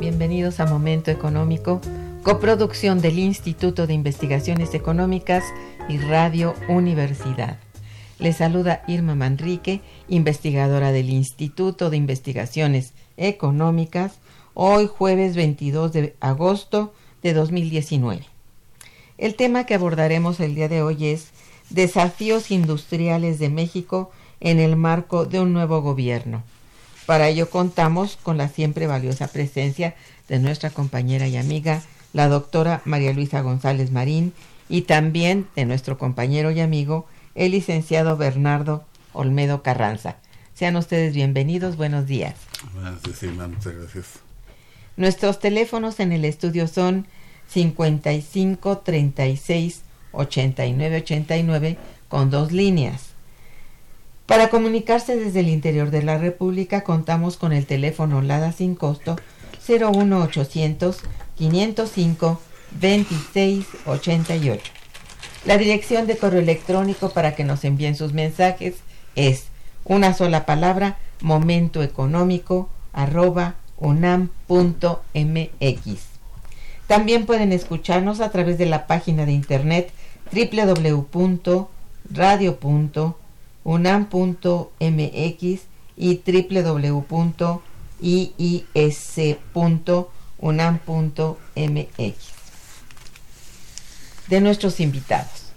Bienvenidos a Momento Económico, coproducción del Instituto de Investigaciones Económicas y Radio Universidad. Les saluda Irma Manrique, investigadora del Instituto de Investigaciones Económicas, hoy jueves 22 de agosto de 2019. El tema que abordaremos el día de hoy es Desafíos Industriales de México en el marco de un nuevo gobierno para ello contamos con la siempre valiosa presencia de nuestra compañera y amiga, la doctora María Luisa González Marín, y también de nuestro compañero y amigo, el licenciado Bernardo Olmedo Carranza. Sean ustedes bienvenidos, buenos días. Buenas muchas gracias. Nuestros teléfonos en el estudio son 55 36 89 89 con dos líneas. Para comunicarse desde el interior de la República contamos con el teléfono LADA sin costo 01800 505 2688. La dirección de correo electrónico para que nos envíen sus mensajes es una sola palabra momentoeconómico arroba unam.mx. También pueden escucharnos a través de la página de internet www.radio.unam.mx unam.mx y www.iis.unam.mx. De nuestros invitados.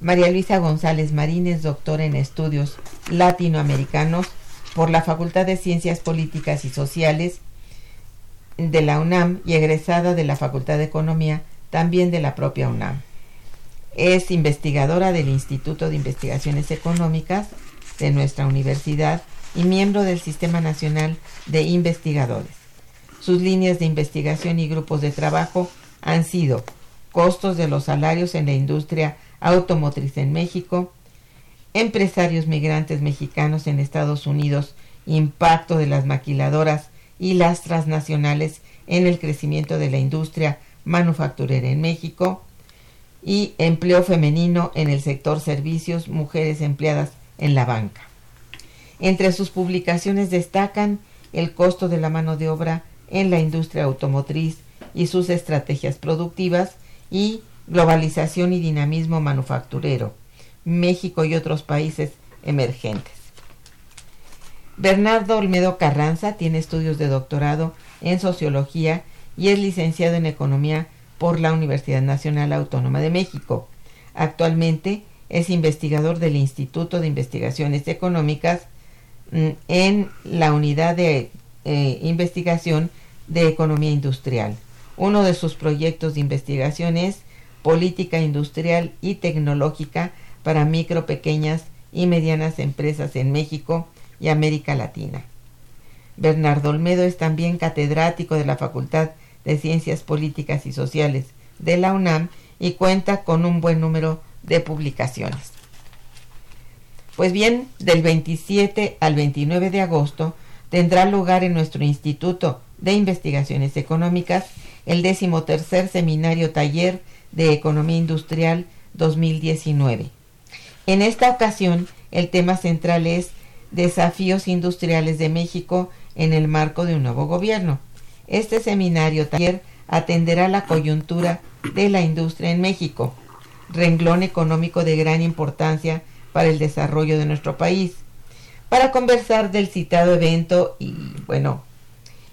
María Luisa González Marín es doctora en estudios latinoamericanos por la Facultad de Ciencias Políticas y Sociales de la UNAM y egresada de la Facultad de Economía también de la propia UNAM. Es investigadora del Instituto de Investigaciones Económicas de nuestra universidad y miembro del Sistema Nacional de Investigadores. Sus líneas de investigación y grupos de trabajo han sido costos de los salarios en la industria automotriz en México, empresarios migrantes mexicanos en Estados Unidos, impacto de las maquiladoras y las transnacionales en el crecimiento de la industria manufacturera en México, y empleo femenino en el sector servicios, mujeres empleadas en la banca. Entre sus publicaciones destacan el costo de la mano de obra en la industria automotriz y sus estrategias productivas y globalización y dinamismo manufacturero, México y otros países emergentes. Bernardo Olmedo Carranza tiene estudios de doctorado en sociología y es licenciado en economía por la Universidad Nacional Autónoma de México. Actualmente es investigador del Instituto de Investigaciones Económicas mm, en la unidad de eh, investigación de economía industrial. Uno de sus proyectos de investigación es política industrial y tecnológica para micro, pequeñas y medianas empresas en México y América Latina. Bernardo Olmedo es también catedrático de la Facultad de Ciencias Políticas y Sociales de la UNAM y cuenta con un buen número de publicaciones. Pues bien, del 27 al 29 de agosto tendrá lugar en nuestro Instituto de Investigaciones Económicas el decimotercer seminario taller de Economía Industrial 2019. En esta ocasión, el tema central es Desafíos Industriales de México en el marco de un nuevo gobierno. Este seminario taller atenderá la coyuntura de la industria en México, renglón económico de gran importancia para el desarrollo de nuestro país. Para conversar del citado evento y bueno,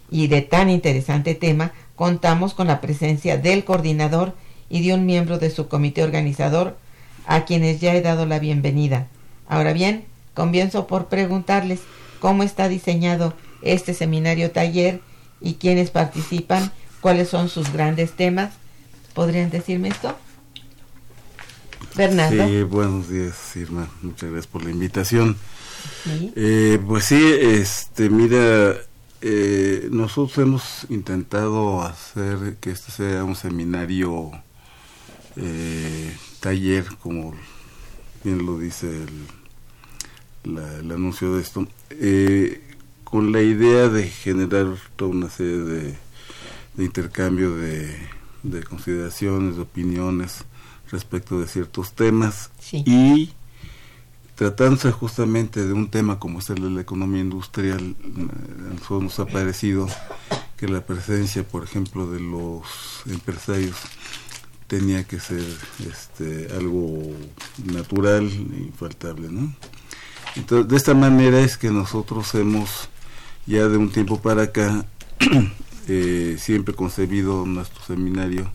y de tan interesante tema, contamos con la presencia del coordinador y de un miembro de su comité organizador, a quienes ya he dado la bienvenida. Ahora bien, comienzo por preguntarles cómo está diseñado este seminario taller y quiénes participan, cuáles son sus grandes temas. ¿Podrían decirme esto? Bernardo. Sí, buenos días, Irma. Muchas gracias por la invitación. Eh, pues sí, este, mira, eh, nosotros hemos intentado hacer que este sea un seminario eh, taller, como bien lo dice el, el anuncio de esto, eh, con la idea de generar toda una serie de, intercambio de, consideraciones, de opiniones respecto de ciertos temas y tratándose justamente de un tema como es el de la economía industrial, nosotros nos ha parecido que la presencia, por ejemplo, de los empresarios tenía que ser este, algo natural e infaltable, ¿no? Entonces, de esta manera es que nosotros hemos, ya de un tiempo para acá, eh, siempre concebido nuestro seminario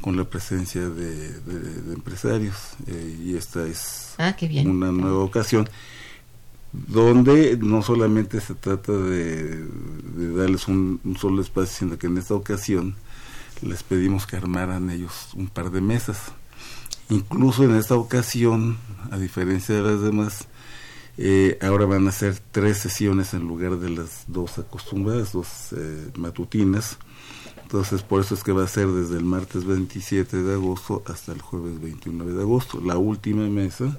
con la presencia de, empresarios eh, y esta es ah, una nueva ocasión donde no solamente se trata de, darles un, solo espacio, sino que en esta ocasión les pedimos que armaran ellos un par de mesas. Incluso en esta ocasión, a diferencia de las demás, eh, ahora van a ser tres sesiones en lugar de las dos acostumbradas, dos eh, matutinas. Entonces, por eso es que va a ser desde el martes 27 de agosto hasta el jueves 29 de agosto. La última mesa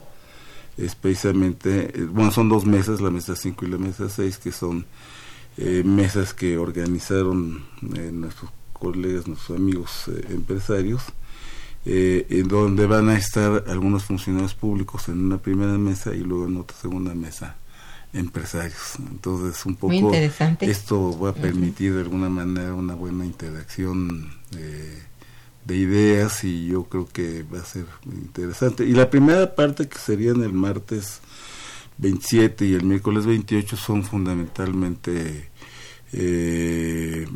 es precisamente, eh, bueno, son dos mesas, la mesa 5 y la mesa 6, que son mesas que organizaron nuestros colegas, nuestros amigos eh, empresarios, eh, en donde van a estar algunos funcionarios públicos en una primera mesa y luego en otra segunda mesa empresarios. Entonces, un poco esto va a permitir de alguna manera una buena interacción eh, de ideas y yo creo que va a ser interesante. Y la primera parte que sería en el martes 27 y el miércoles 28 son fundamentalmente eh,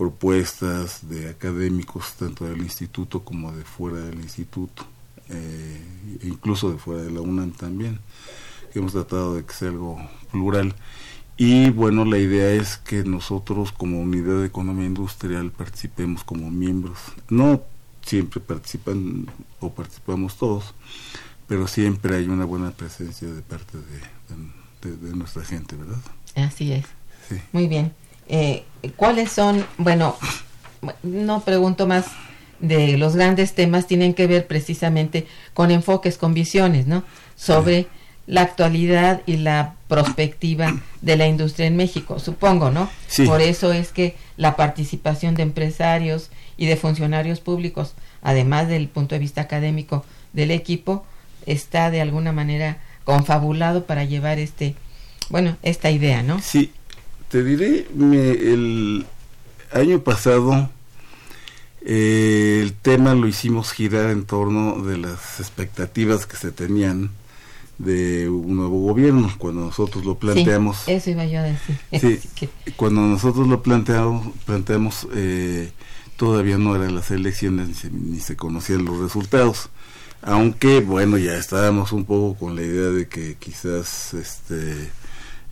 propuestas de académicos tanto del instituto como de fuera del instituto, eh, incluso de fuera de la UNAM también. Hemos tratado de que sea algo plural. Y bueno, la idea es que nosotros como unidad de economía industrial participemos como miembros. No siempre participan o participamos todos, pero siempre hay una buena presencia de parte de, de nuestra gente, ¿verdad? Así es. Sí. Muy bien eh, ¿cuáles son, bueno, no pregunto más de los grandes temas, tienen que ver precisamente con enfoques, con visiones, ¿no? Sobre la actualidad y la perspectiva de la industria en México, supongo, ¿no? Por eso es que la participación de empresarios y de funcionarios públicos, además del punto de vista académico del equipo, está de alguna manera confabulado para llevar este, bueno, esta idea, ¿no? Sí, te diré, el año pasado eh, el tema lo hicimos girar en torno de las expectativas que se tenían de un nuevo gobierno cuando nosotros lo planteamos. eso iba yo a decir. Sí, cuando nosotros lo planteamos planteamos eh, todavía no eran las elecciones ni se, conocían los resultados. Aunque bueno ya estábamos un poco con la idea de que quizás este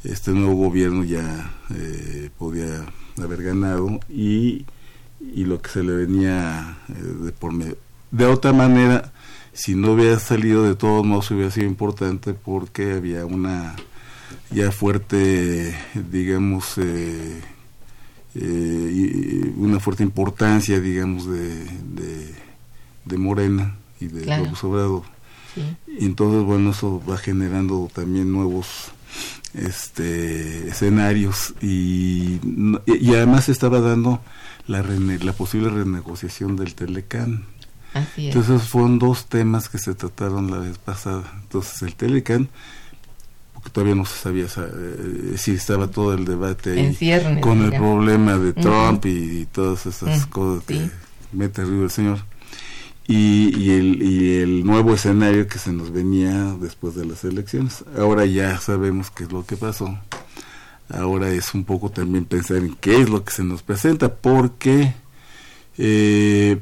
este nuevo gobierno ya eh, podía haber ganado y, y, lo que se le venía eh, de por medio. De otra manera, si no hubiera salido de todos modos hubiera sido importante porque había una ya fuerte, digamos, eh, eh, una fuerte importancia, digamos, de, de, Morena y de claro. López Obrador. Y entonces, bueno, eso va generando también nuevos este escenarios y, y además se estaba dando la, la posible renegociación del Telecan. Entonces fueron dos temas que se trataron la vez pasada. Entonces el Telecan, porque todavía no se sabía eh, si estaba todo el debate ahí con el problema de Trump y, todas esas cosas que mete arriba el señor. Y, y, el, y el nuevo escenario que se nos venía después de las elecciones. Ahora ya sabemos qué es lo que pasó. Ahora es un poco también pensar en qué es lo que se nos presenta, porque eh,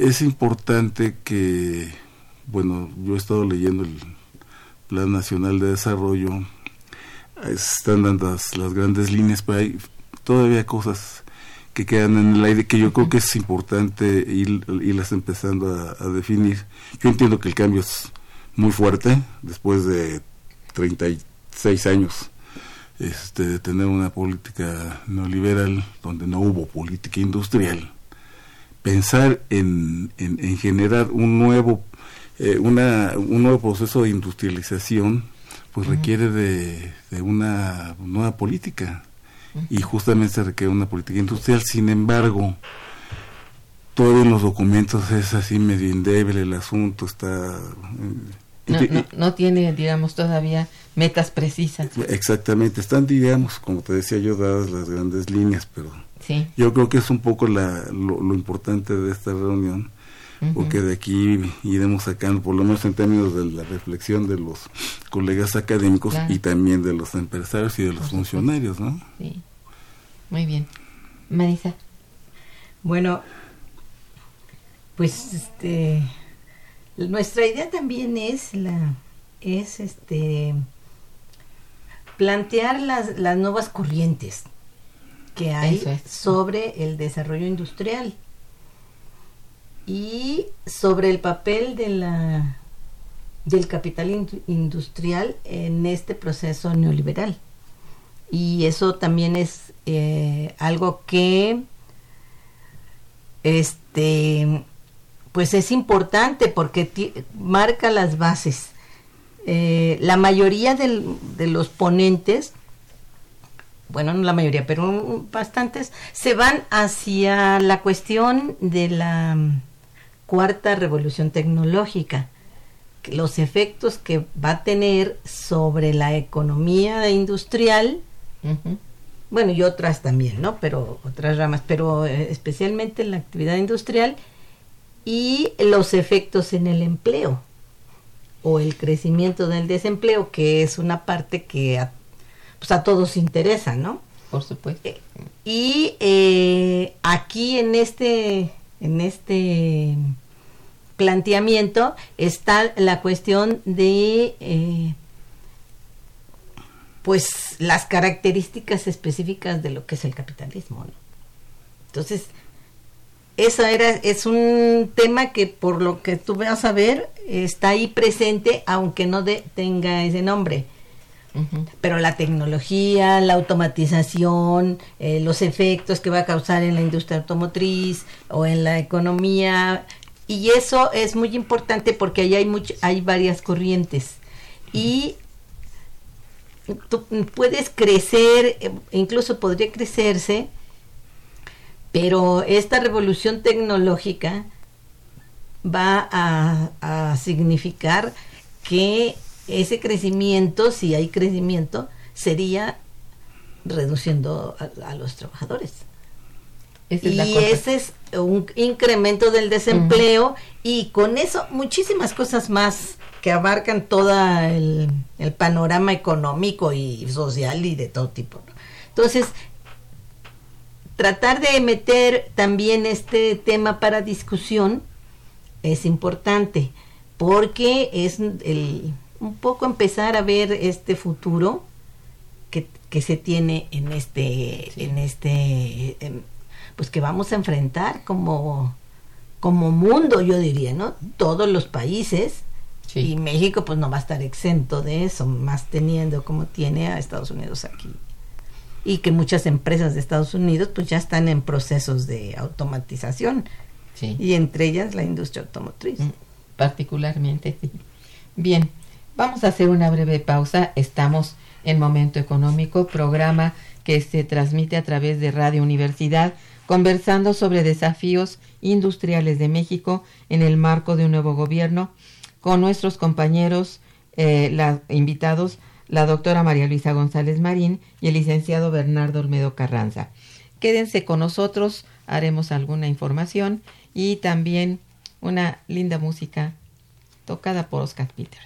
es importante que, bueno, yo he estado leyendo el Plan Nacional de Desarrollo, están dando las, grandes líneas, pero hay todavía cosas que quedan en el aire que yo creo que es importante ir, irlas empezando a, a, definir. Yo entiendo que el cambio es muy fuerte después de 36 años este, de tener una política neoliberal donde no hubo política industrial. Pensar en, en, generar un nuevo eh, una, un nuevo proceso de industrialización pues requiere de, una nueva política y justamente se requiere una política industrial. Sin embargo todos los documentos es así medio indébil el asunto está eh, no, tiene digamos todavía metas precisas. Exactamente están digamos como te decía yo dadas las grandes líneas pero yo creo que es un poco la, lo, importante de esta reunión, porque de aquí iremos sacando, por lo menos en términos de la reflexión de los colegas académicos y también de los empresarios y de los funcionarios, ¿no? Sí. Muy bien. Marisa. Bueno, pues este nuestra idea también es la es este plantear las, las nuevas corrientes que hay sobre el desarrollo industrial y sobre el papel de la del capital industrial en este proceso neoliberal. Y eso también es eh, algo que este pues es importante porque marca las bases. Eh, la mayoría de los ponentes bueno, no la mayoría, pero bastantes, se van hacia la cuestión de la cuarta revolución tecnológica, los efectos que va a tener sobre la economía industrial, bueno, y otras también, ¿no? Pero otras ramas, pero eh, especialmente en la actividad industrial y los efectos en el empleo o el crecimiento del desempleo, que es una parte que a pues a todos interesa, ¿no? Por supuesto. Eh, y eh, aquí en este, en este planteamiento está la cuestión de eh, pues las características específicas de lo que es el capitalismo, ¿no? Entonces, esa era, es un tema que por lo que tú vas a ver está ahí presente, aunque no tenga ese nombre pero la tecnología, la automatización, eh, los efectos que va a causar en la industria automotriz o en la economía, y eso es muy importante porque ahí hay, mucho, hay varias corrientes. Y tú puedes crecer, eh, incluso podría crecerse, pero esta revolución tecnológica va a, a significar que ese crecimiento, si hay crecimiento, sería reduciendo a, los trabajadores. y ese es un incremento del desempleo y con eso muchísimas cosas más que abarcan todo el, panorama económico y social y de todo tipo. Entonces, tratar de meter también este tema para discusión es importante porque es el, un poco empezar a ver este futuro que, que se tiene en este, en este, pues que vamos a enfrentar como, como mundo, yo diría, ¿no? Todos los países Sí. y México pues no va a estar exento de eso, más teniendo como tiene a Estados Unidos aquí. Y que muchas empresas de Estados Unidos pues ya están en procesos de automatización Sí. y entre ellas la industria automotriz. Mm, Particularmente, sí. Bien, vamos a hacer una breve pausa. Estamos en Momento Económico, programa que se transmite a través de Radio Universidad, conversando sobre desafíos industriales de México en el marco de un nuevo gobierno, con nuestros compañeros eh, invitados, la doctora María Luisa González Marín y el licenciado Bernardo Olmedo Carranza. Quédense con nosotros, haremos alguna información y también una linda música tocada por Oscar Peters.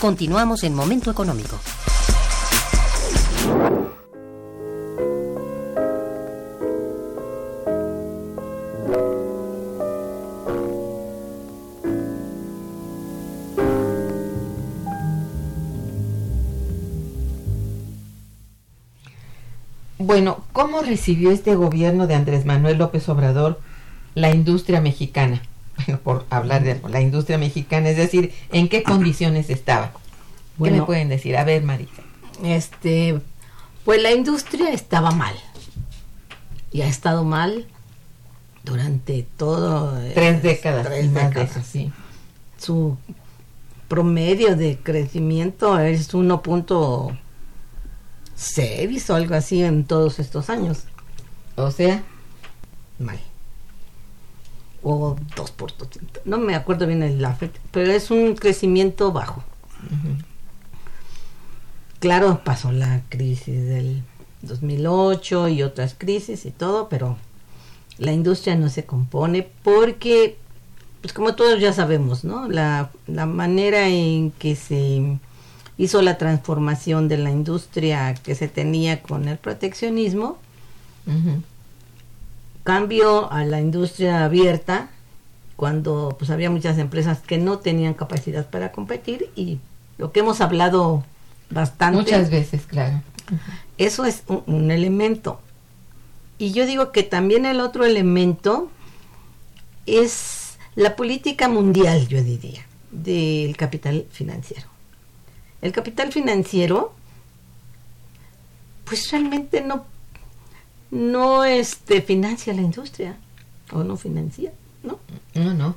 Continuamos en Momento Económico. Bueno, ¿cómo recibió este gobierno de Andrés Manuel López Obrador la industria mexicana? Hablar de la industria mexicana, es decir, ¿en qué condiciones estaba? ¿Qué me pueden decir? A ver, Marita. Este, pues la industria estaba mal. Y ha estado mal durante todo. eh, Tres décadas. tres de décadas. eso, sí. Su promedio de crecimiento es 1.6 o algo así en todos estos años. O sea, Mal. O 2%. No me acuerdo bien el fecha, pero es un crecimiento bajo. Claro, pasó la crisis del 2008 y otras crisis y todo, pero la industria no se compone porque, pues como todos ya sabemos, ¿no? La, la manera en que se hizo la transformación de la industria que se tenía con el proteccionismo, cambio a la industria abierta cuando pues había muchas empresas que no tenían capacidad para competir y lo que hemos hablado bastante muchas veces, claro. eso es un, un elemento y yo digo que también el otro elemento es la política mundial yo diría del capital financiero el capital financiero, pues realmente no, no este, financia la industria, o no financia, ¿no? No, no.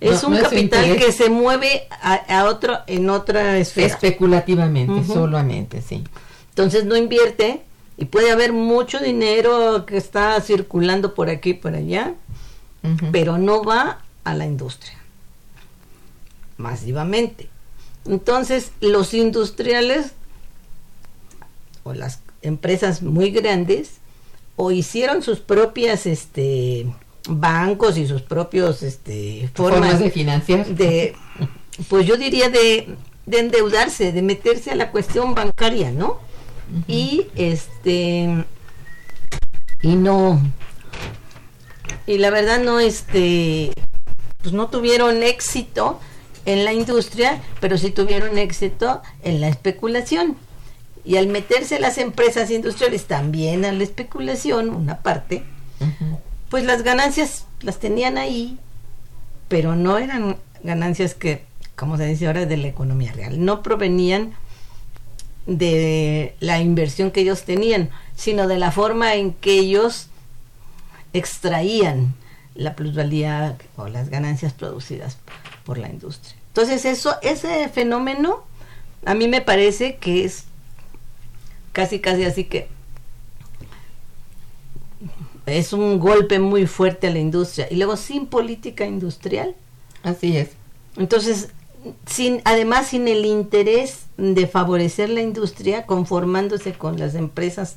Es No, un no capital que se mueve a, a otro, en otra esfera. Especulativamente, solamente, sí. Entonces no invierte y puede haber mucho dinero que está circulando por aquí y por allá, pero no va a la industria masivamente. Entonces, los industriales o las empresas muy grandes o hicieron sus propias este bancos y sus propios este Formas, formas de financiar. de pues yo diría de, de endeudarse, de meterse a la cuestión bancaria, ¿no? Y este y no y la verdad no este pues no tuvieron éxito en la industria, pero sí tuvieron éxito en la especulación. Y al meterse las empresas industriales también a la especulación, una parte, pues las ganancias las tenían ahí, pero no eran ganancias que, como se dice ahora, de la economía real. No provenían de la inversión que ellos tenían, sino de la forma en que ellos extraían la plusvalía o las ganancias producidas por la industria. Entonces eso, ese fenómeno, a mí me parece que es casi casi así que es un golpe muy fuerte a la industria. Y luego sin política industrial. Así es. entonces sin además sin el interés de favorecer la industria conformándose con las empresas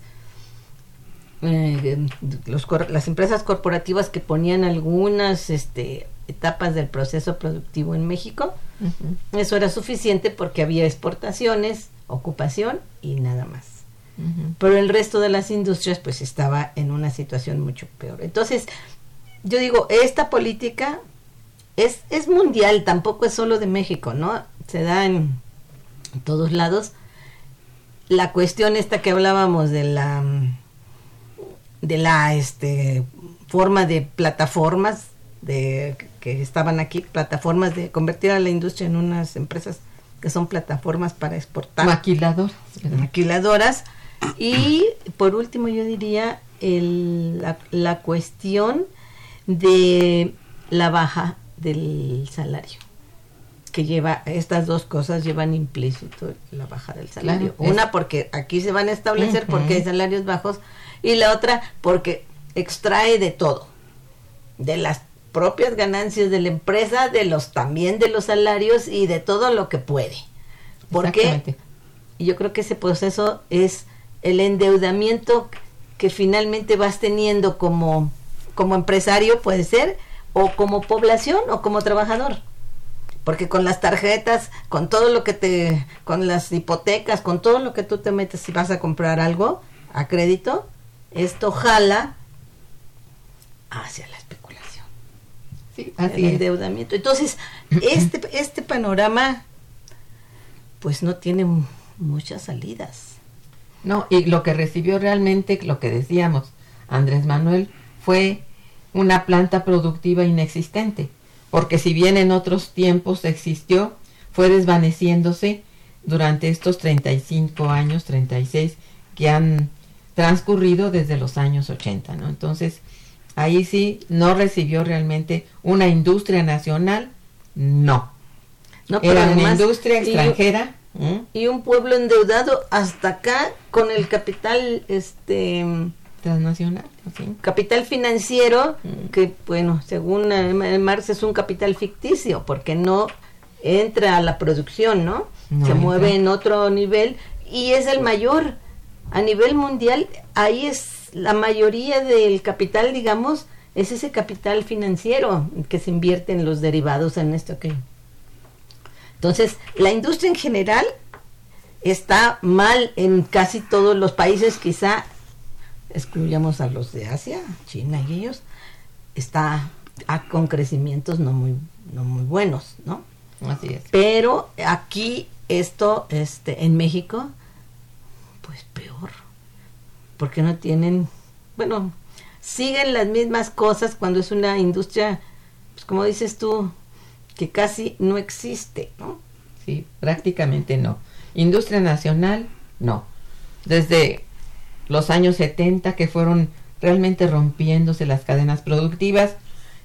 eh, los las empresas corporativas que ponían algunas este, etapas del proceso productivo en México eso era suficiente porque había exportaciones ocupación y nada más Pero el resto de las industrias pues estaba en una situación mucho peor. Entonces, yo digo, esta política es, es mundial, tampoco es solo de México, ¿no? Se da en, todos lados. La cuestión esta que hablábamos de la de la este forma de plataformas de que estaban aquí, plataformas de convertir a la industria en unas empresas que son plataformas para exportar Maquilador. maquiladoras. Y por último yo diría el- la, la cuestión de la baja del salario que lleva estas dos cosas llevan implícito la baja del salario. Claro, una porque aquí se van a establecer porque hay salarios bajos y la otra porque extrae de todo de las propias ganancias de la empresa de los también de los salarios y de todo lo que puede. Porque yo creo que ese proceso es el endeudamiento que finalmente vas teniendo como, como empresario, puede ser, o como población o como trabajador. Porque con las tarjetas, con todo lo que te, con las hipotecas, con todo lo que tú te metes si vas a comprar algo a crédito, esto jala hacia la especulación Sí, el así endeudamiento. Entonces, este, este panorama, pues no tiene mu- muchas salidas. No, y lo que recibió realmente, lo que decíamos, Andrés Manuel, fue una planta productiva inexistente, porque si bien en otros tiempos existió, fue desvaneciéndose durante estos 35 años, 36, que han transcurrido desde los años 80, ¿no? Entonces, ahí sí no recibió realmente una industria nacional, no. No, pero Era una industria extranjera. Y, un pueblo endeudado hasta acá con el capital, este transnacional, capital financiero, Mm. que bueno, según Marx es un capital ficticio, porque no entra a la producción, ¿no? No Se entra. mueve en otro nivel y es el mayor. A nivel mundial, ahí es la mayoría del capital, digamos, es ese capital financiero que se invierte en los derivados, en esto que... Entonces, la industria en general está mal en casi todos los países, quizá excluyamos a los de Asia, China y ellos, está con crecimientos no muy, no muy buenos, ¿no? Así es. Pero aquí esto, este, en México, pues peor, porque no tienen, bueno, siguen las mismas cosas cuando es una industria, pues como dices tú, que casi no existe, ¿no? Sí, prácticamente no. Industria nacional, no. Desde los años 70 que fueron realmente rompiéndose las cadenas productivas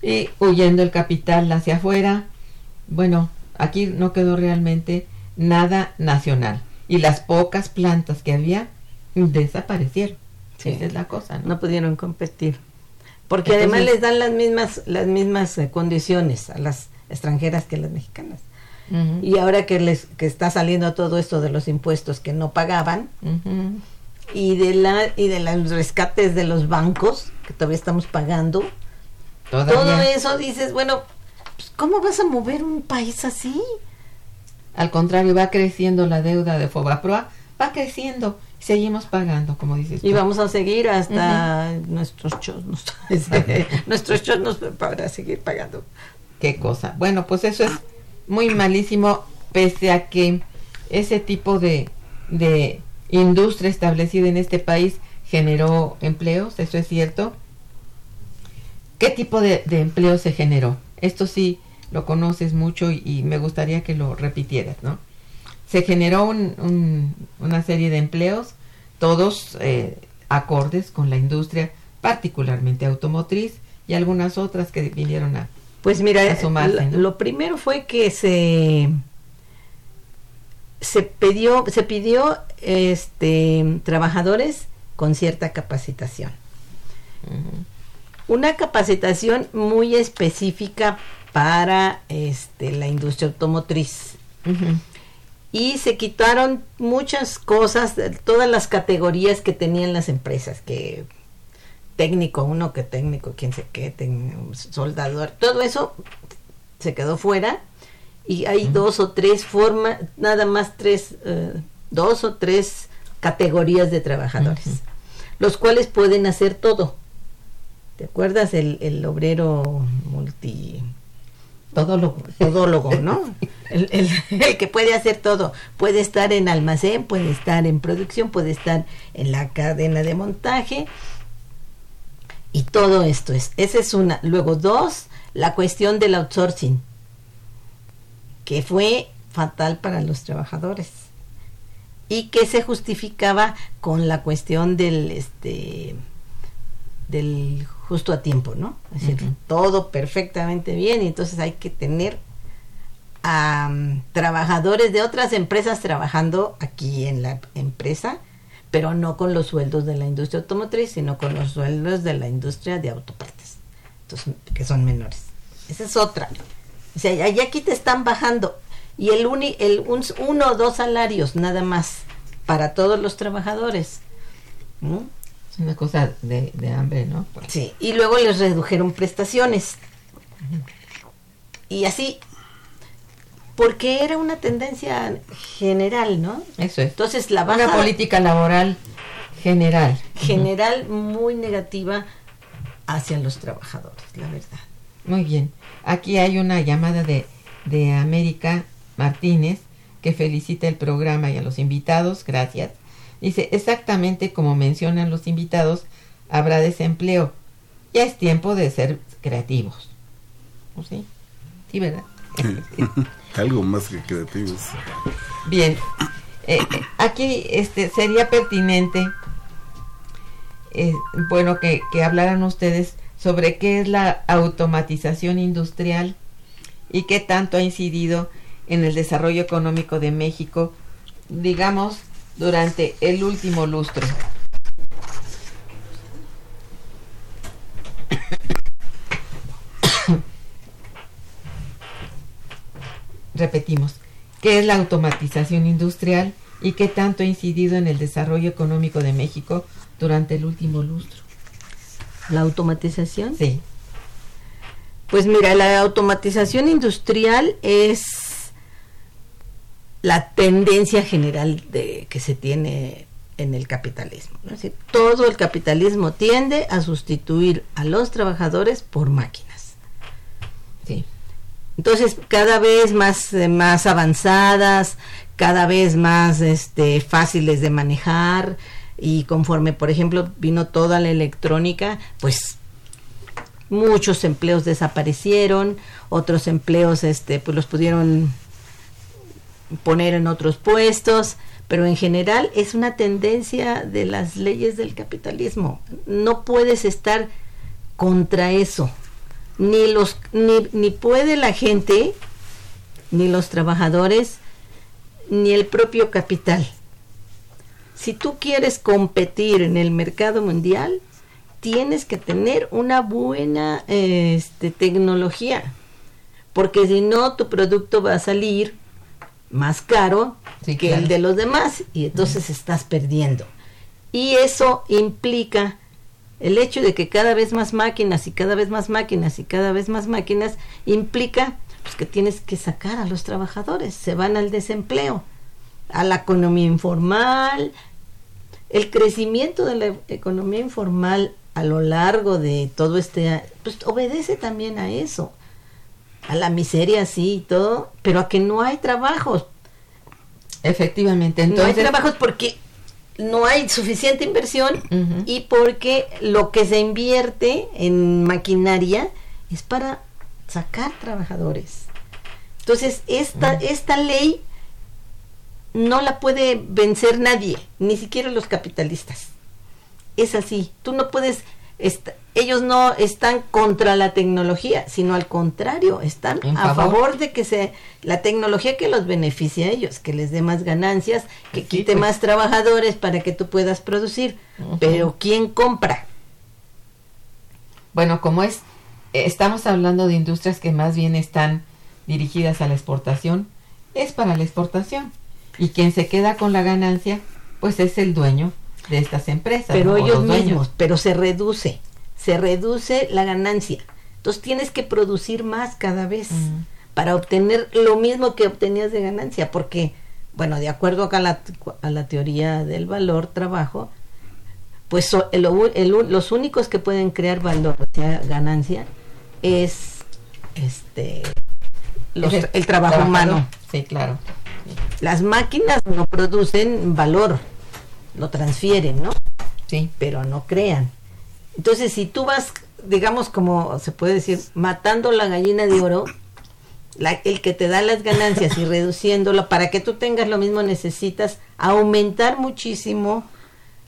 y huyendo el capital hacia afuera, bueno, aquí no quedó realmente nada nacional. Y las pocas plantas que había desaparecieron. Sí. Esa es la cosa, ¿no? no pudieron competir porque Entonces- además les dan las mismas las mismas eh, condiciones a las extranjeras que las mexicanas y ahora que les que está saliendo todo esto de los impuestos que no pagaban y de la y de los rescates de los bancos que todavía estamos pagando Todavía. todo eso dices bueno pues, cómo vas a mover un país así Al contrario, va creciendo la deuda de Fobaproa, va creciendo. y Seguimos pagando, como dices. y tú. vamos a seguir hasta nuestros chornos nuestros chornos para seguir pagando Qué cosa. Bueno, pues eso es muy malísimo, pese a que ese tipo de, de industria establecida en este país generó empleos, eso es cierto. ¿Qué tipo de, de empleo se generó? Esto sí lo conoces mucho y, me gustaría que lo repitieras, ¿no? Se generó un- un- una serie de empleos, todos eh, acordes con la industria, particularmente automotriz, y algunas otras que vinieron a, Pues mira, lo primero fue que se se pidió se pidió este trabajadores con cierta capacitación. Una capacitación muy específica para este la industria automotriz. Y se quitaron muchas cosas, todas las categorías que tenían las empresas, que técnico uno, que técnico, quién sé qué, soldador, todo eso se quedó fuera y hay dos o tres formas, nada más tres, eh, dos o tres categorías de trabajadores, los cuales pueden hacer todo. ¿Te acuerdas el, el obrero multi todo lo todólogo, ¿no? El, el- el que puede hacer todo. Puede estar en almacén, puede estar en producción, puede estar en la cadena de montaje. Y todo esto es. Esa es una. Luego, dos, la cuestión del outsourcing, que fue fatal para los trabajadores. Y que se justificaba con la cuestión del este del justo a tiempo, ¿no? Es decir, todo perfectamente bien y entonces hay que tener a mm, trabajadores de otras empresas trabajando aquí en la empresa, pero no con los sueldos de la industria automotriz, sino con los sueldos de la industria de autopartes, entonces, que son menores. Esa es otra. O sea, ya aquí te están bajando y el, uni, el un- uno o dos salarios nada más para todos los trabajadores. es una cosa de, de hambre, ¿no? Pues, Sí, y luego les redujeron prestaciones. Y así, porque era una tendencia general, ¿no? Eso es. Entonces la baja Una política laboral general. general muy negativa hacia los trabajadores, la verdad. Muy bien. Aquí hay una llamada de, de América Martínez que felicita el programa y a los invitados. Gracias. Dice, exactamente como mencionan los invitados, habrá desempleo. Ya es tiempo de ser creativos. ¿O sí? Sí, ¿verdad? Algo más que creativos. Bien, eh, eh, aquí este sería pertinente, eh, bueno, que, que hablaran ustedes sobre qué es la automatización industrial y qué tanto ha incidido en el desarrollo económico de México, digamos, durante el último lustro. Repetimos, ¿qué es la automatización industrial y qué tanto ha incidido en el desarrollo económico de México durante el último lustro? La automatización. Sí. Pues mira, la automatización industrial es la tendencia general de que se tiene en el capitalismo. ¿no? Es decir, todo el capitalismo tiende a sustituir a los trabajadores por máquinas. Sí. Entonces, cada vez más, eh, más avanzadas, cada vez más este, fáciles de manejar y conforme, por ejemplo, vino toda la electrónica, pues muchos empleos desaparecieron, otros empleos este, pues los pudieron poner en otros puestos, pero en general es una tendencia de las leyes del capitalismo. No puedes estar contra eso. Ni los ni, ni puede la gente, ni los trabajadores, ni el propio capital. Si tú quieres competir en el mercado mundial, tienes que tener una buena este, tecnología, porque si no tu producto va a salir más caro Sí, que claro. el de los demás y entonces estás perdiendo. Y eso implica el hecho de que cada vez más máquinas y cada vez más máquinas y cada vez más máquinas implica pues, que tienes que sacar a los trabajadores, se van al desempleo, a la economía informal. El crecimiento de la economía informal a lo largo de todo este pues obedece también a eso, a la miseria sí y todo, pero a que no hay trabajos, Efectivamente, no hay trabajos porque no hay suficiente inversión y porque lo que se invierte en maquinaria es para sacar trabajadores. Entonces, esta, esta ley no la puede vencer nadie, ni siquiera los capitalistas. Es así. Tú no puedes, ellos no están contra la tecnología, sino al contrario, están a favor. de que se la tecnología que los beneficie a ellos, que les dé más ganancias, que Sí, quite pues. más trabajadores para que tú puedas producir. Pero ¿quién compra? Bueno, como es, eh, estamos hablando de industrias que más bien están dirigidas a la exportación, es para la exportación. Y quien se queda con la ganancia, pues es el dueño de estas empresas. pero ellos mismos, pero se reduce, se reduce la ganancia. Entonces tienes que producir más cada vez Mm. para obtener lo mismo que obtenías de ganancia, porque, bueno, de acuerdo acá a la, a la teoría del valor trabajo, pues so- el- el- los únicos que pueden crear valor, o sea, ganancia, es este los- el trabajo trabajador. humano. Sí, claro. Las máquinas no producen valor, lo transfieren, ¿no? Sí. pero no crean. Entonces, si tú vas, digamos, como se puede decir, matando la gallina de oro, la- el que te da las ganancias y reduciéndolo, para que tú tengas lo mismo necesitas aumentar muchísimo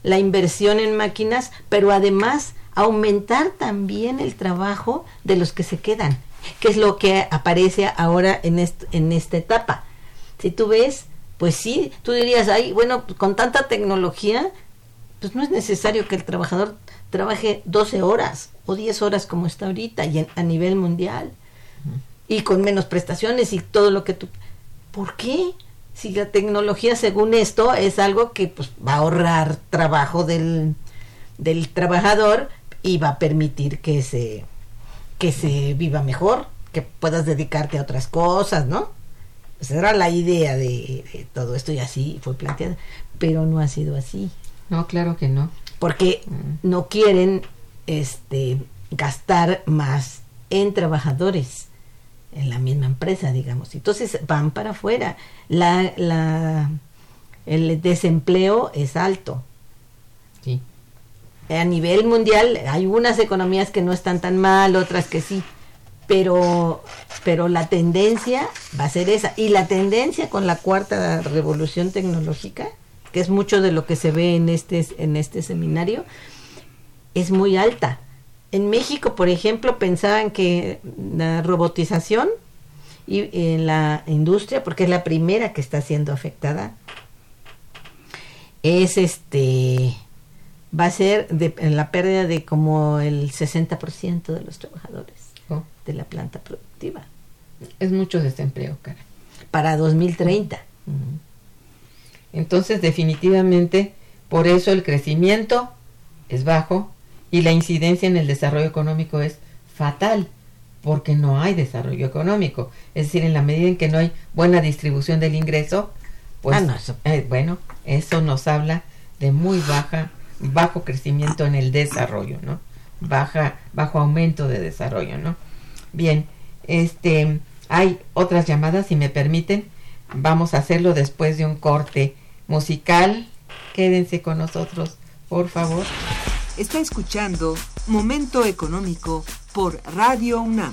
la inversión en máquinas, pero además aumentar también el trabajo de los que se quedan, que es lo que aparece ahora en, en esta etapa. Si tú ves, pues sí, tú dirías, ay, bueno, con tanta tecnología, pues no es necesario que el trabajador trabaje 12 horas o 10 horas como está ahorita y en- a nivel mundial y con menos prestaciones y todo lo que tú... ¿Por qué? Si la tecnología, según esto, es algo que pues, va a ahorrar trabajo del, del trabajador y va a permitir que se, que se viva mejor, que puedas dedicarte a otras cosas, ¿no? Esa era la idea de, de todo esto y así fue planteada, pero no ha sido así No, claro que no. Porque no quieren este gastar más en trabajadores en la misma empresa, digamos. Entonces van para afuera. La, la, el desempleo es alto. Sí. A nivel mundial hay unas economías que no están tan mal, otras que sí. Pero, pero la tendencia va a ser esa. Y la tendencia con la cuarta revolución tecnológica, que es mucho de lo que se ve en este, en este seminario, es muy alta. En México, por ejemplo, pensaban que la robotización y en la industria, porque es la primera que está siendo afectada, es este va a ser de, la pérdida de como el 60% de los trabajadores Oh, de la planta productiva es mucho desempleo, cara. para 2030. Entonces, definitivamente, por eso el crecimiento es bajo y la incidencia en el desarrollo económico es fatal, porque no hay desarrollo económico. Es decir, en la medida en que no hay buena distribución del ingreso, pues, Ah, no, eso- eh, bueno, eso nos habla de muy baja, bajo crecimiento en el desarrollo, ¿no? Baja, bajo aumento de desarrollo, ¿no? Bien, este, hay otras llamadas, si me permiten. Vamos a hacerlo después de un corte musical. Quédense con nosotros, por favor. Está escuchando Momento Económico por Radio UNAM.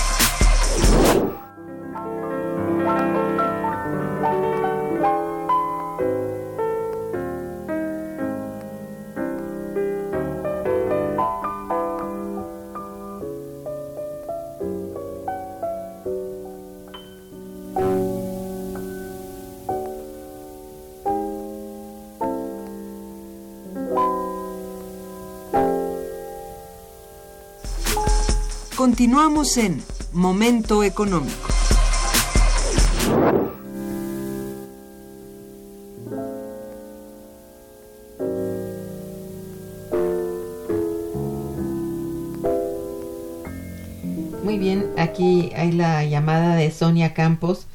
Continuamos en Momento Económico. Muy bien, aquí hay la llamada de Sonia Campos,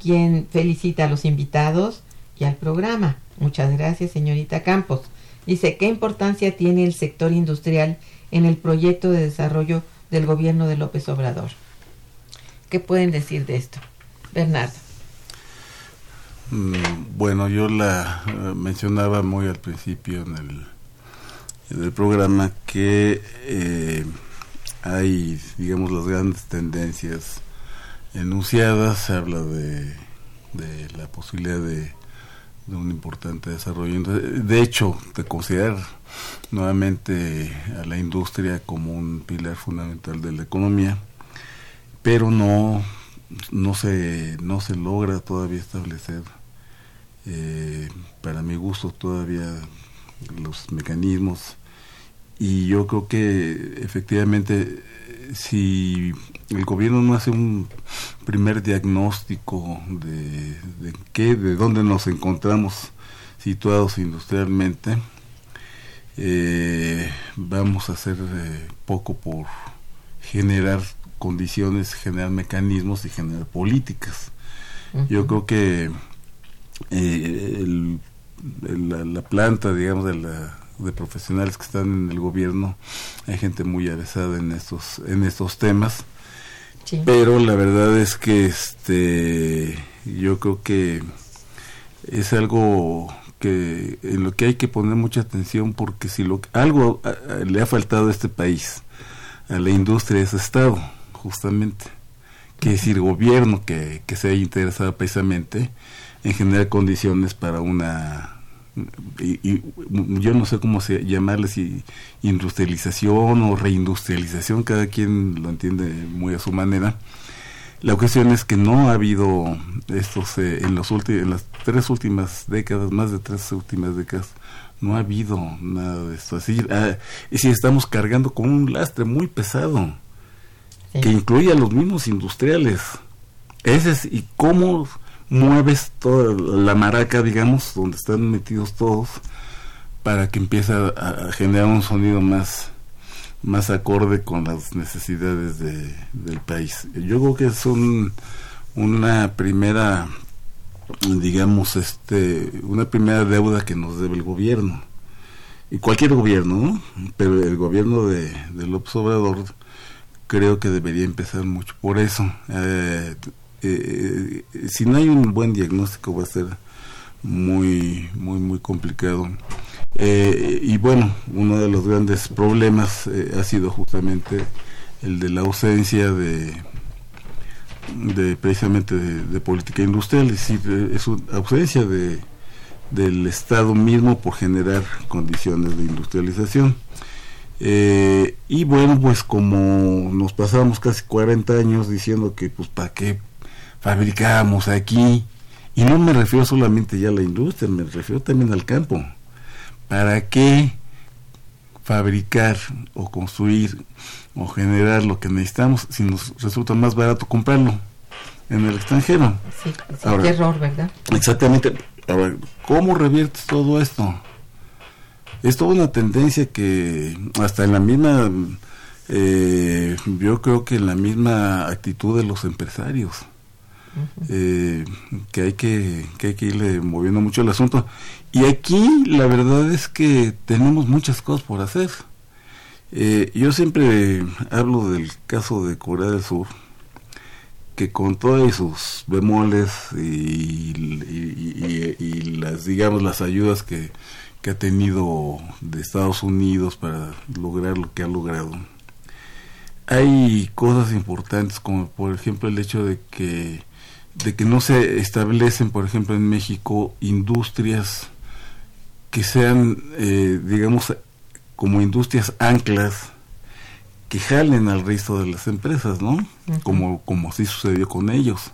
quien felicita a los invitados y al programa. Muchas gracias, señorita Campos. Dice, ¿qué importancia tiene el sector industrial en el proyecto de desarrollo del gobierno de López Obrador? ¿Qué pueden decir de esto? Bernardo. Mm, Bueno, yo la eh, mencionaba muy al principio en el, en el programa que eh, hay, digamos, las grandes tendencias enunciadas. Se habla de, de la posibilidad de, de un importante desarrollo. De hecho, de considerar nuevamente a la industria como un pilar fundamental de la economía, pero no, no, se, no se logra todavía establecer eh, para mi gusto todavía los mecanismos. Y yo creo que efectivamente si el gobierno no hace un primer diagnóstico de, de qué de dónde nos encontramos situados industrialmente eh, vamos a hacer eh, poco por generar condiciones generar mecanismos y generar políticas. Yo creo que eh, el- el- la, la planta, digamos, de, la, de profesionales que están en el gobierno, hay gente muy avesada en estos, en estos temas, Sí. pero la verdad es que este, yo creo que es algo que en lo que hay que poner mucha atención porque si lo algo a- a- le ha faltado a este país, a la industria es Estado, justamente que es el gobierno que, que se haya interesado precisamente en generar condiciones para una y, y yo no sé cómo se llamarle si industrialización o reindustrialización cada quien lo entiende muy a su manera la cuestión es que no ha habido estos eh, en los últimos en las tres últimas décadas más de tres últimas décadas no ha habido nada de esto así ah, y si estamos cargando con un lastre muy pesado Sí. que incluye a los mismos industriales. Ese es, y cómo mueves toda la maraca, digamos, donde están metidos todos, para que empiece a, a generar un sonido más, más acorde con las necesidades de, del país. Yo creo que es un, una primera, digamos, este, una primera deuda que nos debe el gobierno. Y cualquier gobierno, ¿no? Pero el gobierno de, de López Obrador creo que debería empezar mucho por eso. Eh, eh, si no hay un buen diagnóstico va a ser muy, muy, muy complicado. Eh, y bueno, uno de los grandes problemas eh, ha sido justamente el de la ausencia de, de precisamente de, política industrial, es decir, eh, es una ausencia de, del Estado mismo por generar condiciones de industrialización. Eh, y bueno, pues como nos pasamos casi 40 años diciendo que pues para qué fabricábamos aquí, y no me refiero solamente ya a la industria, me refiero también al campo, ¿para qué fabricar o construir o generar lo que necesitamos si nos resulta más barato comprarlo en el extranjero? Sí, sí, Ahora- qué error, ¿verdad? Exactamente. Ahora, ¿cómo reviertes todo esto? Es toda una tendencia que hasta en la misma, eh, yo creo que en la misma actitud de los empresarios, eh, que, hay que, que hay que irle moviendo mucho el asunto. Y aquí la verdad es que tenemos muchas cosas por hacer. Eh, yo siempre hablo del caso de Corea del Sur, que con todos sus bemoles y, y- y- y las digamos las ayudas que, que ha tenido de Estados Unidos para lograr lo que ha logrado. Hay cosas importantes como por ejemplo el hecho de que de que no se establecen por ejemplo en México industrias que sean eh, digamos como industrias anclas que jalen al resto de las empresas, ¿no? Como como así sucedió con ellos.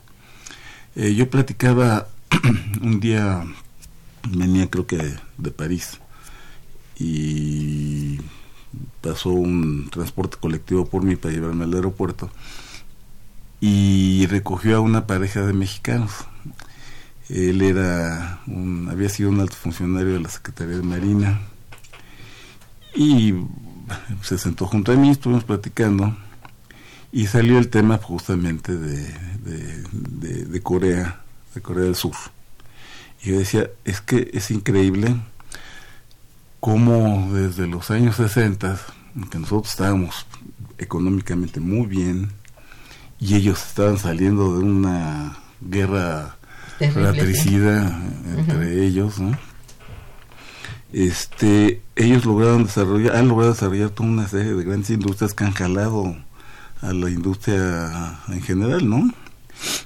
Eh, yo platicaba un día venía creo que de París y pasó un transporte colectivo por mí para llevarme al aeropuerto y recogió a una pareja de mexicanos. Él era un, había sido un alto funcionario de la Secretaría de Marina y se sentó junto a mí, estuvimos platicando y salió el tema justamente de Corea, de Corea del Sur. Y yo decía, es que es increíble cómo desde los años 60, que nosotros estábamos económicamente muy bien, y ellos estaban saliendo de una guerra fratricida entre ellos, Este, ellos lograron desarrollar, han logrado desarrollar toda una serie de grandes industrias que han jalado a la industria en general, ¿no?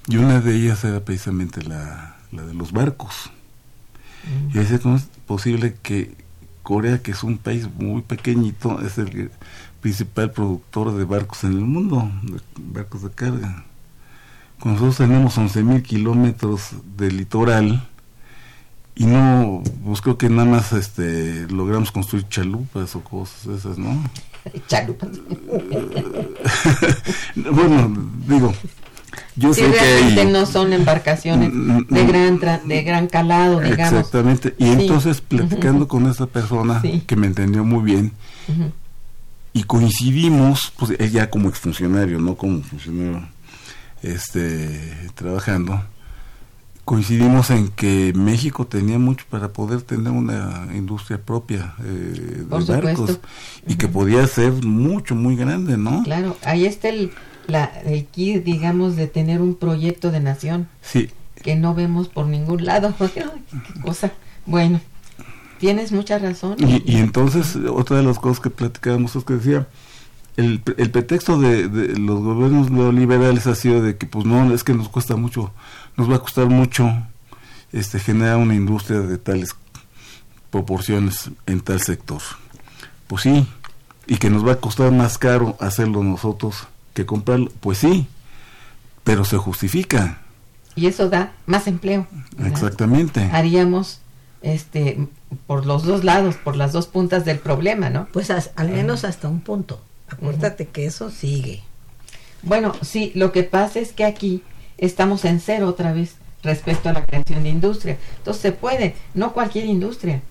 Y una de ellas era precisamente la, la de los barcos. Y decía, ¿cómo es posible que Corea, que es un país muy pequeñito, es el principal productor de barcos en el mundo, de barcos de carga? Nosotros tenemos 11.000 kilómetros de litoral y no, pues creo que nada más este, logramos construir chalupas o cosas esas, ¿no? Chalupas. bueno, digo, yo sí, sé realmente que hay, no son embarcaciones de gran tra- de gran calado, digamos. Exactamente. Y Sí. entonces platicando con esta persona Sí. que me entendió muy bien y coincidimos, pues él ya como exfuncionario, no como funcionario este trabajando, coincidimos en que México tenía mucho para poder tener una industria propia eh, de barcos y que podía ser mucho, muy grande, ¿no? Claro, ahí está el, la, el kit, digamos, de tener un proyecto de nación Sí, que no vemos por ningún lado. Qué cosa. Bueno, tienes mucha razón. Y, y entonces, otra de las cosas que platicábamos es que decía, el, pre- el pretexto de, de los gobiernos neoliberales ha sido de que, pues no, es que nos cuesta mucho, nos va a costar mucho este generar una industria de tales proporciones en tal sector. Pues sí, y que nos va a costar más caro hacerlo nosotros que comprarlo. Pues sí, pero se justifica, Y eso da más empleo. ¿verdad? exactamente. Haríamos este por los dos lados, por las dos puntas del problema, ¿no? Pues as- al menos hasta un punto. Acuérdate que eso sigue. Bueno, sí, lo que pasa es que aquí estamos en cero otra vez respecto a la creación de industria. Entonces se puede, no cualquier industria.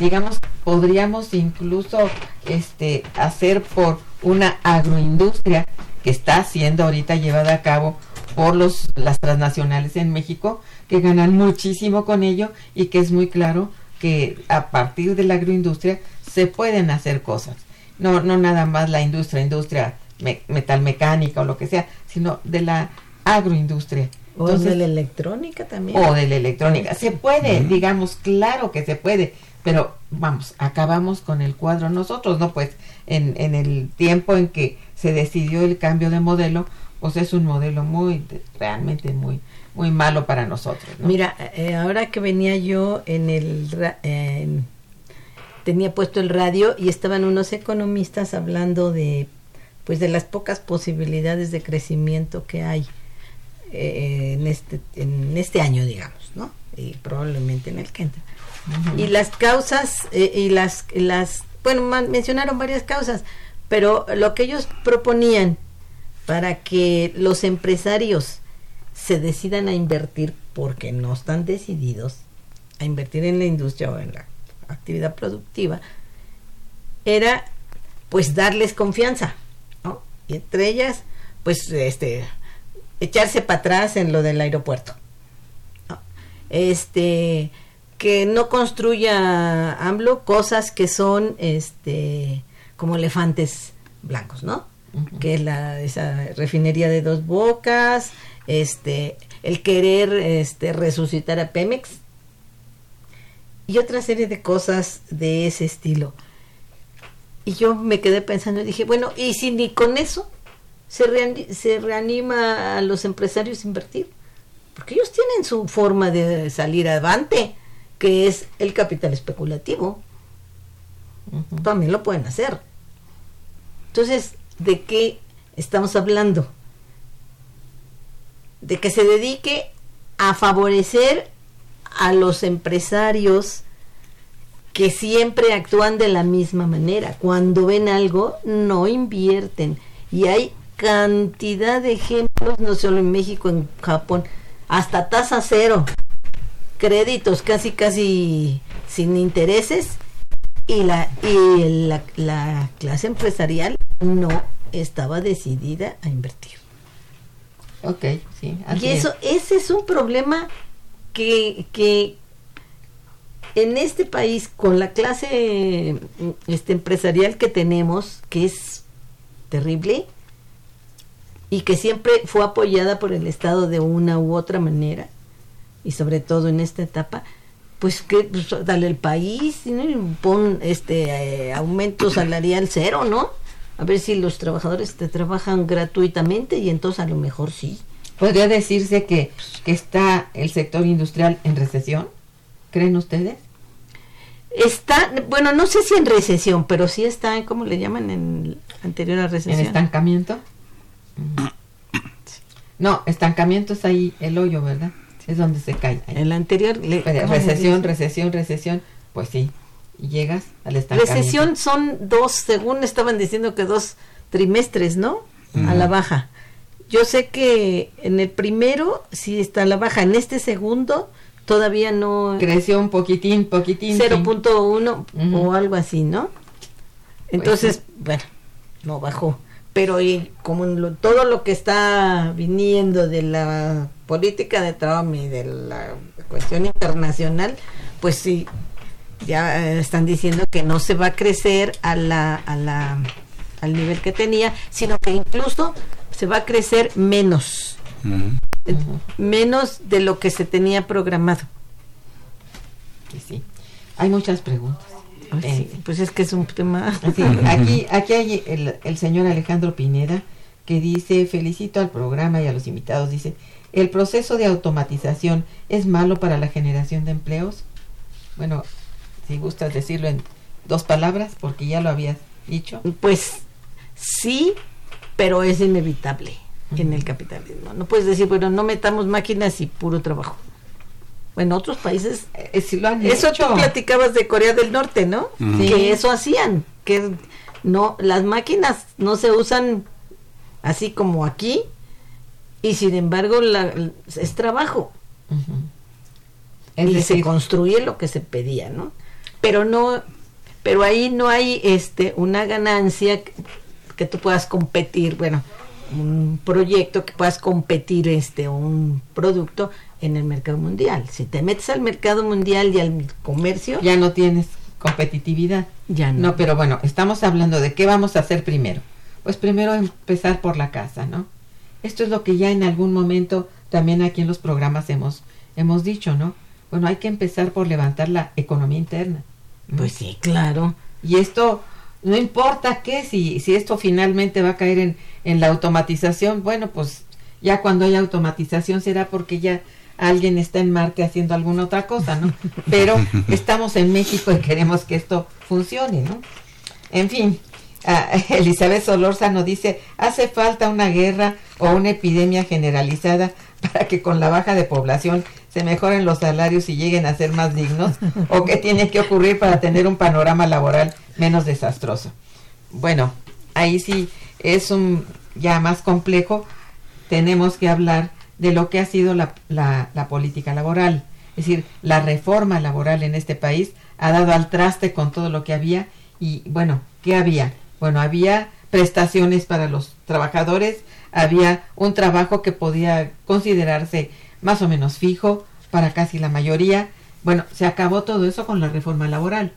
Digamos, podríamos incluso este hacer por una agroindustria que está siendo ahorita llevada a cabo por los las transnacionales en México que ganan muchísimo con ello y que es muy claro que a partir de la agroindustria se pueden hacer cosas. No no nada más la industria, industria me- metalmecánica o lo que sea, sino de la agroindustria. O Entonces, de la electrónica también. o de la electrónica. Se puede, digamos, claro que se puede, pero vamos, acabamos con el cuadro nosotros, ¿no? Pues en, en el tiempo en que se decidió el cambio de modelo, pues es un modelo muy, realmente muy, muy malo para nosotros, ¿no? Mira, eh, ahora que venía yo en el... ra- en- tenía puesto el radio y estaban unos economistas hablando de pues de las pocas posibilidades de crecimiento que hay eh, en este en este año digamos no y probablemente en el que entra. Y las causas eh, y las las bueno man- mencionaron varias causas pero lo que ellos proponían para que los empresarios se decidan a invertir porque no están decididos a invertir en la industria o en la actividad productiva era pues darles confianza ¿no? y entre ellas pues este echarse para atrás en lo del aeropuerto ¿no? este que no construya AMLO cosas que son este como elefantes blancos no que es la esa refinería de dos bocas este el querer este resucitar a Pemex y otra serie de cosas de ese estilo. Y yo me quedé pensando y dije, bueno, ¿y si ni con eso se, reani- se reanima a los empresarios a invertir? Porque ellos tienen su forma de salir adelante, que es el capital especulativo. También lo pueden hacer. Entonces, ¿de qué estamos hablando? De que se dedique a favorecer a los empresarios que siempre actúan de la misma manera. Cuando ven algo, no invierten. Y hay cantidad de ejemplos, no solo en México, en Japón, hasta tasa cero, créditos casi, casi sin intereses, y la, y la, la clase empresarial no estaba decidida a invertir. Ok, sí. así Y eso, es. ese es un problema que, en este país, con la clase este, empresarial que tenemos, que es terrible, y que siempre fue apoyada por el Estado de una u otra manera, y sobre todo en esta etapa, pues que pues, dale el país, ¿no? Pon este eh, aumento salarial cero, ¿no? A ver si los trabajadores te trabajan gratuitamente y entonces a lo mejor sí. ¿Podría decirse que, que está el sector industrial en recesión? ¿Creen ustedes? Está, bueno, no sé si en recesión, pero sí está, ¿cómo le llaman en anterior a ¿En recesión? estancamiento? No, estancamiento es ahí el hoyo, ¿verdad? Es donde se cae. ahí. En la anterior, le- Pero ¿cómo le recesión, recesión, recesión, pues sí. Llegas al estancamiento. Recesión son dos, según estaban diciendo que dos trimestres, ¿no? A la baja. Yo sé que en el primero sí está la baja, en este segundo todavía no Creció un poquitín, poquitín. sí. 0.1 Ujú. o algo así, ¿no? Entonces, sí. bueno, no bajó. Pero y como en lo- todo lo que está viniendo de la política de Trump y de la cuestión internacional, pues sí, ya están diciendo que no se va a crecer a la, a la, al nivel que tenía, sino que incluso se va a crecer menos, eh, menos de lo que se tenía programado. Sí, sí. Hay muchas preguntas. Sí, pues es que es un tema. Sí, aquí, aquí hay el, el señor Alejandro Pineda que dice, felicito al programa y a los invitados, dice, ¿el proceso de automatización es malo para la generación de empleos? Bueno, si gustas decirlo en dos palabras, porque ya lo habías dicho. Pues sí, pero es inevitable en el capitalismo. No puedes decir, bueno, no metamos máquinas y puro trabajo. Bueno, otros países, Eh, sí lo han eso hecho. tú platicabas de Corea del Norte, ¿no? Que eso hacían, que no, las máquinas no se usan así como aquí y sin embargo la, es trabajo. Es y se construye lo que se pedía, ¿no? Pero no, pero ahí no hay este una ganancia que, tú puedas competir, bueno, un proyecto que puedas competir este un producto en el mercado mundial. Si te metes al mercado mundial y al comercio, ya no tienes competitividad. ya no. No, pero bueno, estamos hablando de qué vamos a hacer primero. Pues primero empezar por la casa, ¿no? Esto es lo que ya en algún momento también aquí en los programas hemos, hemos dicho, ¿no? Bueno, hay que empezar por levantar la economía interna. ¿no? Pues sí, claro. Y esto, no importa qué, si, si esto finalmente va a caer en, en la automatización, bueno, pues ya cuando haya automatización será porque ya alguien está en Marte haciendo alguna otra cosa, ¿no? Pero estamos en México y queremos que esto funcione, ¿no? En fin, ah, Elizabeth Solórzano dice, hace falta una guerra o una epidemia generalizada para que con la baja de población se mejoren los salarios y lleguen a ser más dignos, o qué tiene que ocurrir para tener un panorama laboral menos desastroso. Bueno, ahí sí es un ya más complejo, tenemos que hablar de lo que ha sido la, la, política laboral. Es decir, la reforma laboral en este país ha dado al traste con todo lo que había y bueno, ¿qué había? Bueno, había prestaciones para los trabajadores, había un trabajo que podía considerarse más o menos fijo para casi la mayoría. Bueno, se acabó todo eso con la reforma laboral.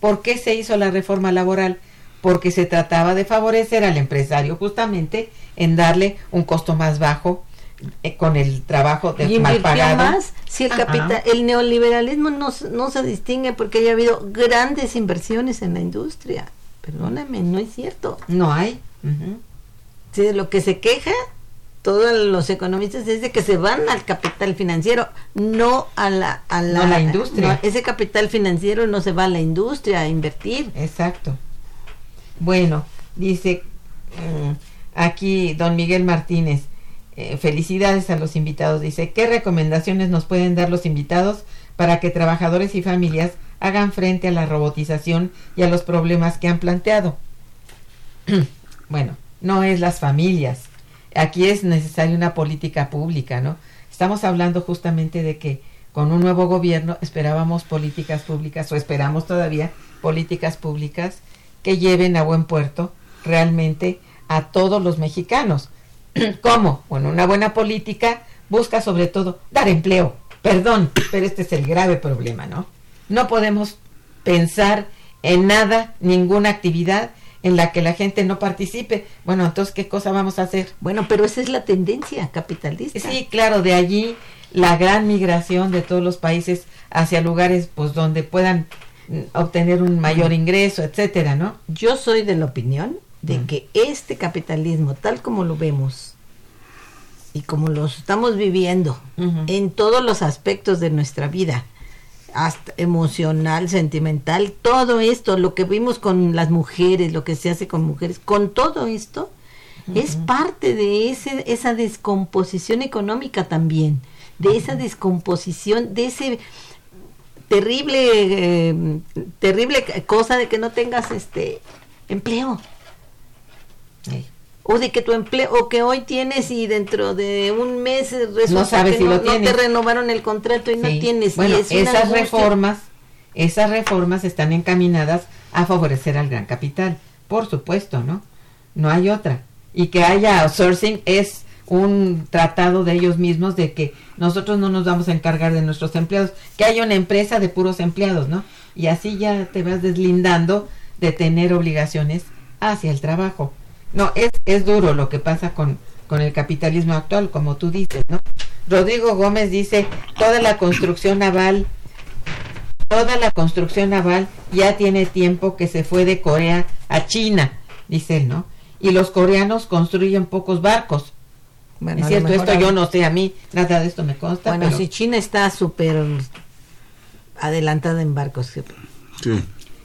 ¿Por qué se hizo la reforma laboral? Porque se trataba de favorecer al empresario justamente en darle un costo más bajo eh, con el trabajo de y mal pagado. más si el capital el neoliberalismo no, se- no se distingue porque haya habido grandes inversiones en la industria perdóname no es cierto No hay. Sí, de lo que se queja todos los economistas es de que se van al capital financiero, no a la, a la, No a la industria. no, ese capital financiero no se va a la industria a invertir. Exacto. Bueno, dice mm, aquí don Miguel Martínez, eh, felicidades a los invitados. Dice, ¿qué recomendaciones nos pueden dar los invitados para que trabajadores y familias hagan frente a la robotización y a los problemas que han planteado? bueno, no es las familias. Aquí es necesaria una política pública, ¿no? Estamos hablando justamente de que con un nuevo gobierno esperábamos políticas públicas o esperamos todavía políticas públicas que lleven a buen puerto realmente a todos los mexicanos. ¿Cómo? Bueno, una buena política busca sobre todo dar empleo. Perdón, pero este es el grave problema, ¿no? No podemos pensar en nada, ninguna actividad en la que la gente no participe. Bueno, entonces, ¿qué cosa vamos a hacer? Bueno, pero esa es la tendencia capitalista. Sí, claro, de allí la gran migración de todos los países hacia lugares pues donde puedan mm, obtener un mayor ingreso, etcétera, ¿no? Yo soy de la opinión de Mm. que este capitalismo, tal como lo vemos y como lo estamos viviendo en todos los aspectos de nuestra vida, hasta emocional, sentimental, todo esto, lo que vimos con las mujeres, lo que se hace con mujeres, con todo esto, es parte de ese, esa descomposición económica también, de esa descomposición, de ese terrible, eh, terrible cosa de que no tengas este empleo. O de que tu empleo o que hoy tienes y dentro de un mes resulta No sabes que si no, lo no te renovaron el contrato y no tienes Bueno, y es esas angustia. reformas, esas reformas están encaminadas a favorecer al gran capital, por supuesto, ¿no? No hay otra. Y que haya outsourcing es un tratado de ellos mismos de que nosotros no nos vamos a encargar de nuestros empleados, que haya una empresa de puros empleados, ¿no? Y así ya te vas deslindando de tener obligaciones hacia el trabajo. No, es, es duro lo que pasa con, con el capitalismo actual, como tú dices, ¿no? Rodrigo Gómez dice, toda la construcción naval, toda la construcción naval ya tiene tiempo que se fue de Corea a China, dice él, ¿no? Y los coreanos construyen pocos barcos. Bueno, es cierto, esto hay- yo no sé, a mí nada de esto me consta. Bueno, pero- si China está súper adelantada en barcos. Sí.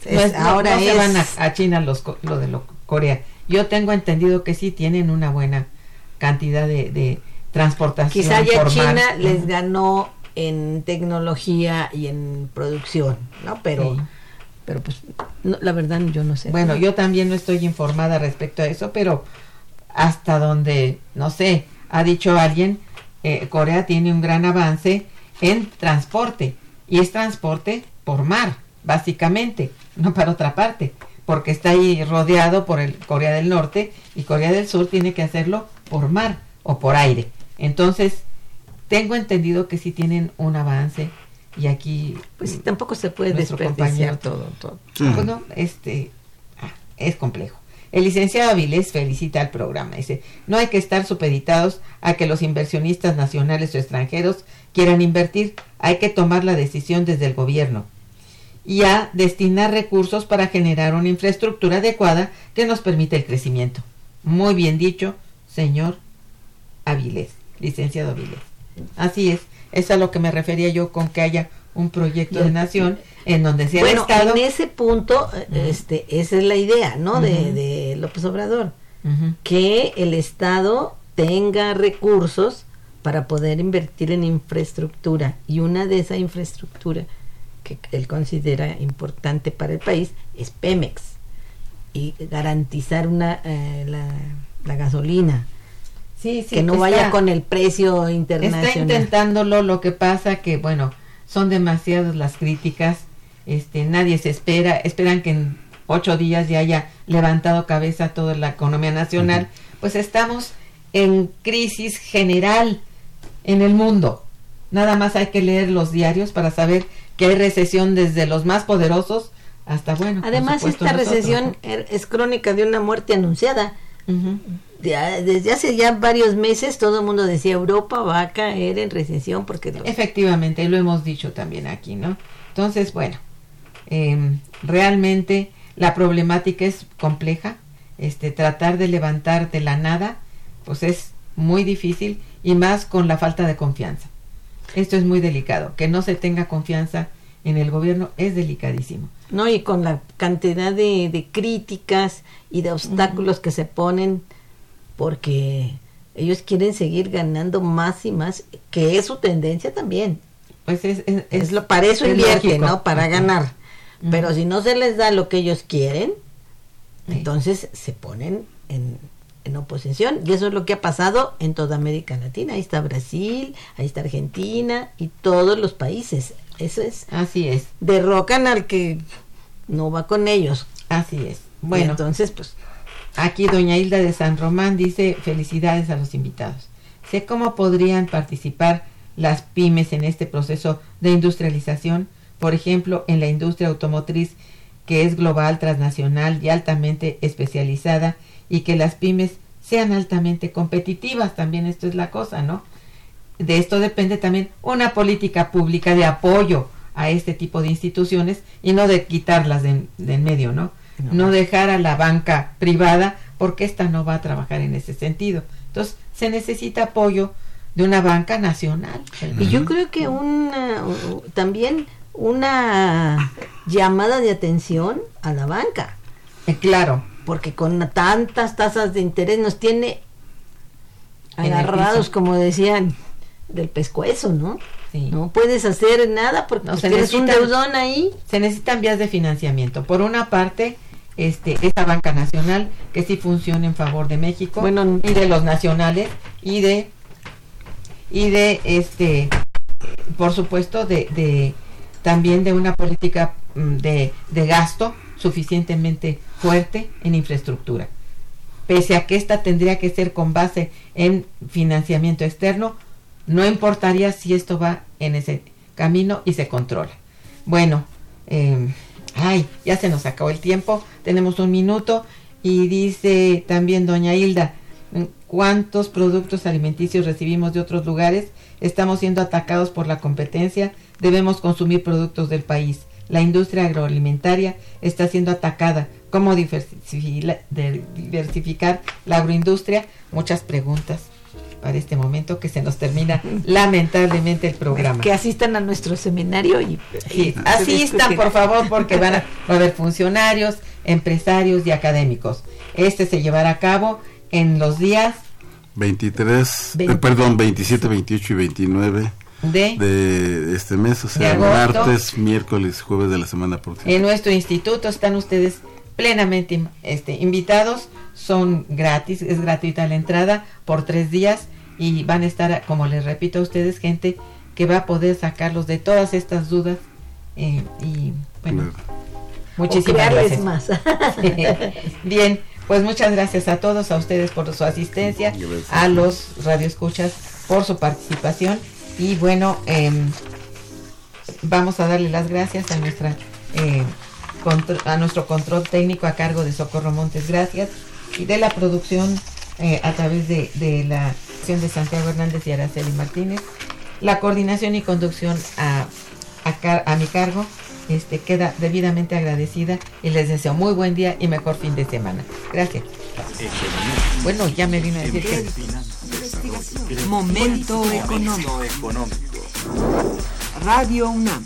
Es- es- no- ahora no se es van a, a China los, co- lo de lo, Corea. Yo tengo entendido que sí tienen una buena cantidad de, de transportación. quizá ya por mar. China les ganó en tecnología y en producción, ¿no? Pero Sí. pero pues no, la verdad yo no sé. Bueno, yo también no estoy informada respecto a eso, pero hasta donde, no sé, ha dicho alguien, eh, Corea tiene un gran avance en transporte. Y es transporte por mar, básicamente, no para otra parte, porque está ahí rodeado por el Corea del Norte y Corea del Sur tiene que hacerlo por mar o por aire. Entonces, tengo entendido que sí tienen un avance y aquí pues sí, tampoco se puede nuestro desperdiciar compañero- todo, todo. Sí. bueno, este ah, es complejo. El licenciado Avilés felicita al programa. Dice, no hay que estar supeditados a que los inversionistas nacionales o extranjeros quieran invertir. Hay que tomar la decisión desde el gobierno y a destinar recursos para generar una infraestructura adecuada que nos permita el crecimiento. Muy bien dicho, señor Avilés, licenciado Avilés. Así es, es a lo que me refería yo con que haya un proyecto de nación en donde sea el Bueno, Estado. en ese punto, este, esa es la idea, ¿no? de, de López Obrador, que el Estado tenga recursos para poder invertir en infraestructura y una de esa infraestructura que él considera importante para el país es Pemex y garantizar una eh, la, la gasolina Sí, sí, que no está- vaya con el precio Está internacional. intentándolo, lo que pasa que, bueno, son demasiadas las críticas, este, nadie se espera, esperan que en ocho días ya haya levantado cabeza toda la economía nacional, pues estamos en crisis general en el mundo. Nada más hay que leer los diarios para saber que hay recesión desde los más poderosos hasta, bueno, Además, esta nosotros, recesión er- es crónica de una muerte anunciada. desde hace ya varios meses todo el mundo decía Europa va a caer en recesión porque los- Efectivamente, lo hemos dicho también aquí, ¿no? Entonces, bueno, em, realmente la problemática es compleja. Este, tratar de levantar de la nada, pues es muy difícil y más con la falta de confianza. Esto es muy delicado. Que no se tenga confianza en el gobierno es delicadísimo. no y con la cantidad de, de críticas y de obstáculos que se ponen porque ellos quieren seguir ganando más y más que es su tendencia también. Pues es, es, es lo para eso es invierten no para ganar. Pero si no se les da lo que ellos quieren Sí. entonces se ponen en, en oposición y eso es lo que ha pasado en toda América Latina. Ahí está Brasil ahí está Argentina y todos los países. Eso es. Así es, derrocan al que no va con ellos. Así es. bueno. entonces pues Aquí doña Hilda de San Román dice felicidades a los invitados. Sé cómo podrían participar las pymes en este proceso de industrialización, por ejemplo, en la industria automotriz que es global, transnacional y altamente especializada y que las pymes sean altamente competitivas, también esto es la cosa, ¿no? De esto depende también una política pública de apoyo a este tipo de instituciones y no de quitarlas de, de en medio, ¿no? no dejar a la banca privada porque esta no va a trabajar en ese sentido. Entonces, se necesita apoyo de una banca nacional. Y yo creo que una, también una llamada de atención a la banca, Eh, claro, porque con tantas tasas de interés nos tiene agarrados, como decían, del pescuezo, ¿no? sí. No puedes hacer nada porque No, pues, se tienes un deudón ahí. Se necesitan vías de financiamiento. Por una parte, este, esta banca nacional que sí funcione en favor de México Bueno, y de los nacionales y de y de este por supuesto de, de también de una política mm, de, de gasto suficientemente fuerte en infraestructura pese a que esta tendría que ser con base en financiamiento externo no importaría si esto va en ese camino y se controla bueno eh, ay ya se nos acabó el tiempo tenemos un minuto y dice también doña Hilda cuántos productos alimenticios recibimos de otros lugares, estamos siendo atacados por la competencia, debemos consumir productos del país. La industria agroalimentaria está siendo atacada. ¿Cómo diversificar la agroindustria? Muchas preguntas para este momento que se nos termina lamentablemente el programa. Que asistan a nuestro seminario y, Sí, y se asistan por favor porque van a, va a haber funcionarios, empresarios y académicos. Este se llevará a cabo en los días 23, eh, perdón, 27, 28 y 29 de de este mes, o sea, agosto. martes, miércoles, jueves de la semana próxima. en nuestro instituto están ustedes plenamente este, invitados, son gratis, es gratuita la entrada por tres días y van a estar, como les repito a ustedes, gente que va a poder sacarlos de todas estas dudas eh, y bueno, Claro. Muchísimas gracias. más. Bien, pues muchas gracias a todos, a ustedes por su asistencia, Gracias. a los radioescuchas por su participación y bueno, em, vamos a darle las gracias a nuestra eh, contro- a nuestro control técnico a cargo de Socorro Montes, gracias y de la producción eh, a través de, la acción de Santiago Hernández y Araceli Martínez, la coordinación y conducción a mi cargo este, queda debidamente agradecida y les deseo muy buen día y mejor fin de semana. Gracias. Bueno, ya me vino a decir que... Momento económico. Radio UNAM